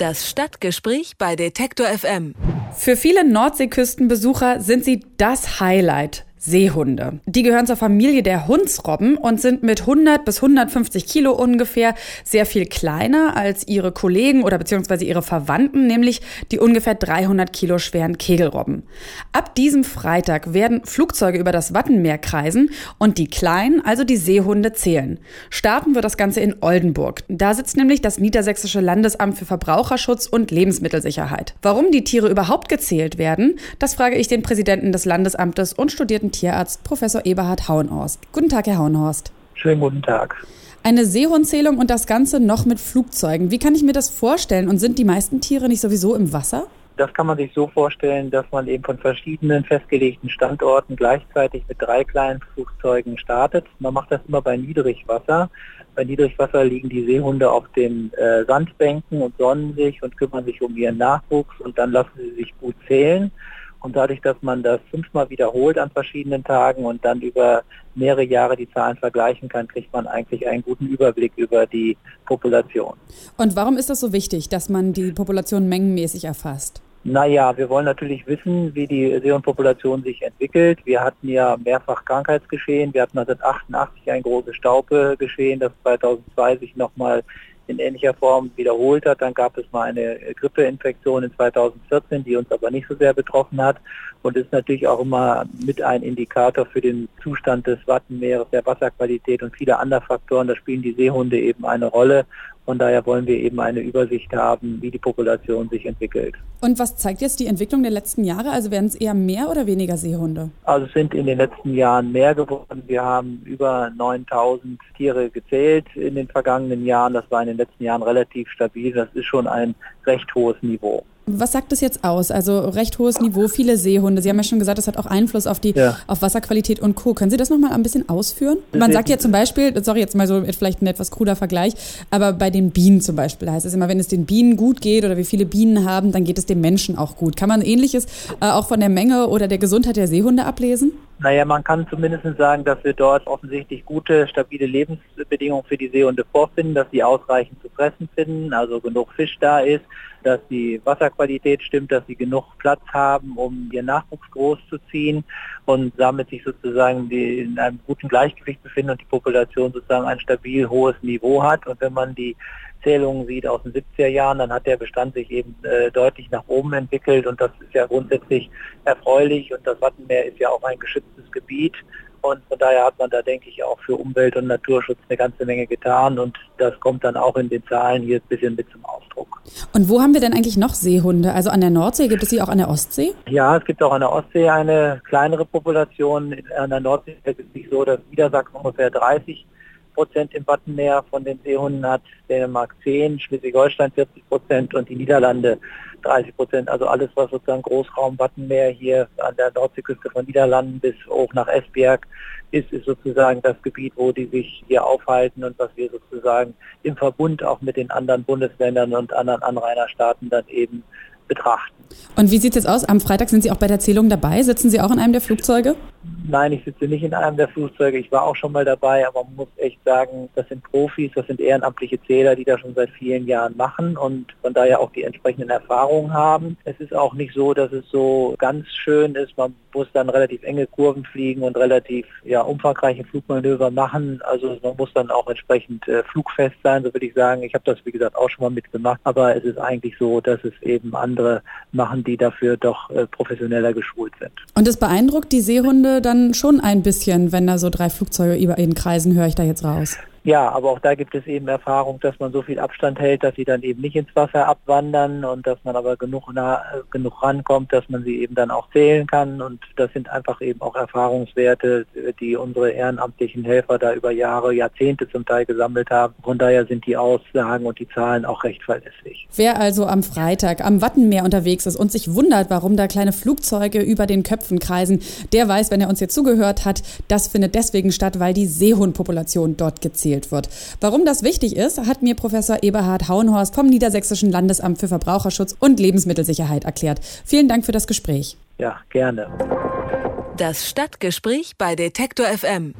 Das Stadtgespräch bei Detektor FM. Für viele Nordseeküstenbesucher sind sie das Highlight. Seehunde. Die gehören zur Familie der Hundsrobben und sind mit 100 bis 150 Kilo ungefähr sehr viel kleiner als ihre Kollegen oder beziehungsweise ihre Verwandten, nämlich die ungefähr 300 Kilo schweren Kegelrobben. Ab diesem Freitag werden Flugzeuge über das Wattenmeer kreisen und die kleinen, also die Seehunde, zählen. Starten wir das Ganze in Oldenburg. Da sitzt nämlich das Niedersächsische Landesamt für Verbraucherschutz und Lebensmittelsicherheit. Warum die Tiere überhaupt gezählt werden, das frage ich den Präsidenten des Landesamtes und studierten Tierarzt Professor Eberhard Hauenhorst. Guten Tag, Herr Hauenhorst. Schönen guten Tag. Eine Seehundzählung und das Ganze noch mit Flugzeugen. Wie kann ich mir das vorstellen? Und sind die meisten Tiere nicht sowieso im Wasser? Das kann man sich so vorstellen, dass man eben von verschiedenen festgelegten Standorten gleichzeitig mit drei kleinen Flugzeugen startet. Man macht das immer bei Niedrigwasser. Bei Niedrigwasser liegen die Seehunde auf den äh, Sandbänken und sonnen sich und kümmern sich um ihren Nachwuchs und dann lassen sie sich gut zählen. Und dadurch, dass man das fünfmal wiederholt an verschiedenen Tagen und dann über mehrere Jahre die Zahlen vergleichen kann, kriegt man eigentlich einen guten Überblick über die Population. Und warum ist das so wichtig, dass man die Population mengenmäßig erfasst? Naja, wir wollen natürlich wissen, wie die Seehundpopulation sich entwickelt. Wir hatten ja mehrfach Krankheitsgeschehen. Wir hatten 1988 ein großes Staupegeschehen, das 2002 sich nochmal in ähnlicher Form wiederholt hat. Dann gab es mal eine Grippeinfektion in 2014, die uns aber nicht so sehr betroffen hat und ist natürlich auch immer mit ein Indikator für den Zustand des Wattenmeeres, der Wasserqualität und viele andere Faktoren. Da spielen die Seehunde eben eine Rolle von daher wollen wir eben eine Übersicht haben, wie die Population sich entwickelt. Und was zeigt jetzt die Entwicklung der letzten Jahre? Also werden es eher mehr oder weniger Seehunde? Also es sind in den letzten Jahren mehr geworden. Wir haben über 9000 Tiere gezählt in den vergangenen Jahren. Das war in den letzten Jahren relativ stabil. Das ist schon ein recht hohes Niveau. Was sagt das jetzt aus? Also recht hohes Niveau, viele Seehunde. Sie haben ja schon gesagt, das hat auch Einfluss auf die ja. auf Wasserqualität und Co. Können Sie das nochmal ein bisschen ausführen? Man sagt ja zum Beispiel, sorry, jetzt mal so vielleicht ein etwas kruder Vergleich, aber bei den Bienen zum Beispiel heißt es immer, wenn es den Bienen gut geht oder wie viele Bienen haben, dann geht es dem Menschen auch gut. Kann man ähnliches äh, auch von der Menge oder der Gesundheit der Seehunde ablesen? Naja, man kann zumindest sagen, dass wir dort offensichtlich gute, stabile Lebensbedingungen für die Seehunde vorfinden, dass sie ausreichend zu fressen finden, also genug Fisch da ist, dass die Wasserqualität stimmt, dass sie genug Platz haben, um ihren Nachwuchs großzuziehen und damit sich sozusagen die in einem guten Gleichgewicht befinden und die Population sozusagen ein stabil hohes Niveau hat. Und wenn man die Zählungen sieht aus den 70er Jahren, dann hat der Bestand sich eben äh, deutlich nach oben entwickelt. Und das ist ja grundsätzlich erfreulich. Und das Wattenmeer ist ja auch ein geschütztes Gebiet und von daher hat man da, denke ich, auch für Umwelt- und Naturschutz eine ganze Menge getan und das kommt dann auch in den Zahlen hier ein bisschen mit zum Ausdruck. Und wo haben wir denn eigentlich noch Seehunde? Also an der Nordsee, gibt es sie auch an der Ostsee? Ja, es gibt auch an der Ostsee eine kleinere Population. An der Nordsee ist es nicht so, dass Niedersachsen ungefähr 30 Prozent im Wattenmeer von den Seehunden hat, Dänemark 10, Schleswig-Holstein 40 Prozent und die Niederlande 30 Prozent. Also alles, was sozusagen Großraum Wattenmeer hier an der Nordseeküste von Niederlanden bis hoch nach Esbjerg ist, ist sozusagen das Gebiet, wo die sich hier aufhalten und was wir sozusagen im Verbund auch mit den anderen Bundesländern und anderen Anrainerstaaten dann eben betrachten. Und wie sieht es jetzt aus? Am Freitag sind Sie auch bei der Zählung dabei? Sitzen Sie auch in einem der Flugzeuge? Nein, ich sitze nicht in einem der Flugzeuge. Ich war auch schon mal dabei, aber man muss echt sagen, das sind Profis, das sind ehrenamtliche Zähler, die das schon seit vielen Jahren machen und von daher auch die entsprechenden Erfahrungen haben. Es ist auch nicht so, dass es so ganz schön ist. Man muss dann relativ enge Kurven fliegen und relativ ja, umfangreiche Flugmanöver machen. Also man muss dann auch entsprechend äh, flugfest sein, so würde ich sagen. Ich habe das, wie gesagt, auch schon mal mitgemacht, aber es ist eigentlich so, dass es eben andere machen, die dafür doch äh, professioneller geschult sind. Und es beeindruckt die Seehunde dann schon ein bisschen, wenn da so drei Flugzeuge über ihnen kreisen, höre ich da jetzt raus. Ja, aber auch da gibt es eben Erfahrung, dass man so viel Abstand hält, dass sie dann eben nicht ins Wasser abwandern und dass man aber genug, nah, genug rankommt, dass man sie eben dann auch zählen kann. Und das sind einfach eben auch Erfahrungswerte, die unsere ehrenamtlichen Helfer da über Jahre, Jahrzehnte zum Teil gesammelt haben. Von daher sind die Aussagen und die Zahlen auch recht verlässlich. Wer also am Freitag am Wattenmeer unterwegs ist und sich wundert, warum da kleine Flugzeuge über den Köpfen kreisen, der weiß, wenn er uns jetzt zugehört hat, das findet deswegen statt, weil die Seehundpopulation dort gezählt erzielt wird. Warum das wichtig ist, hat mir Professor Eberhard Hauenhorst vom Niedersächsischen Landesamt für Verbraucherschutz und Lebensmittelsicherheit erklärt. Vielen Dank für das Gespräch. Ja, gerne. Das Stadtgespräch bei Detektor FM.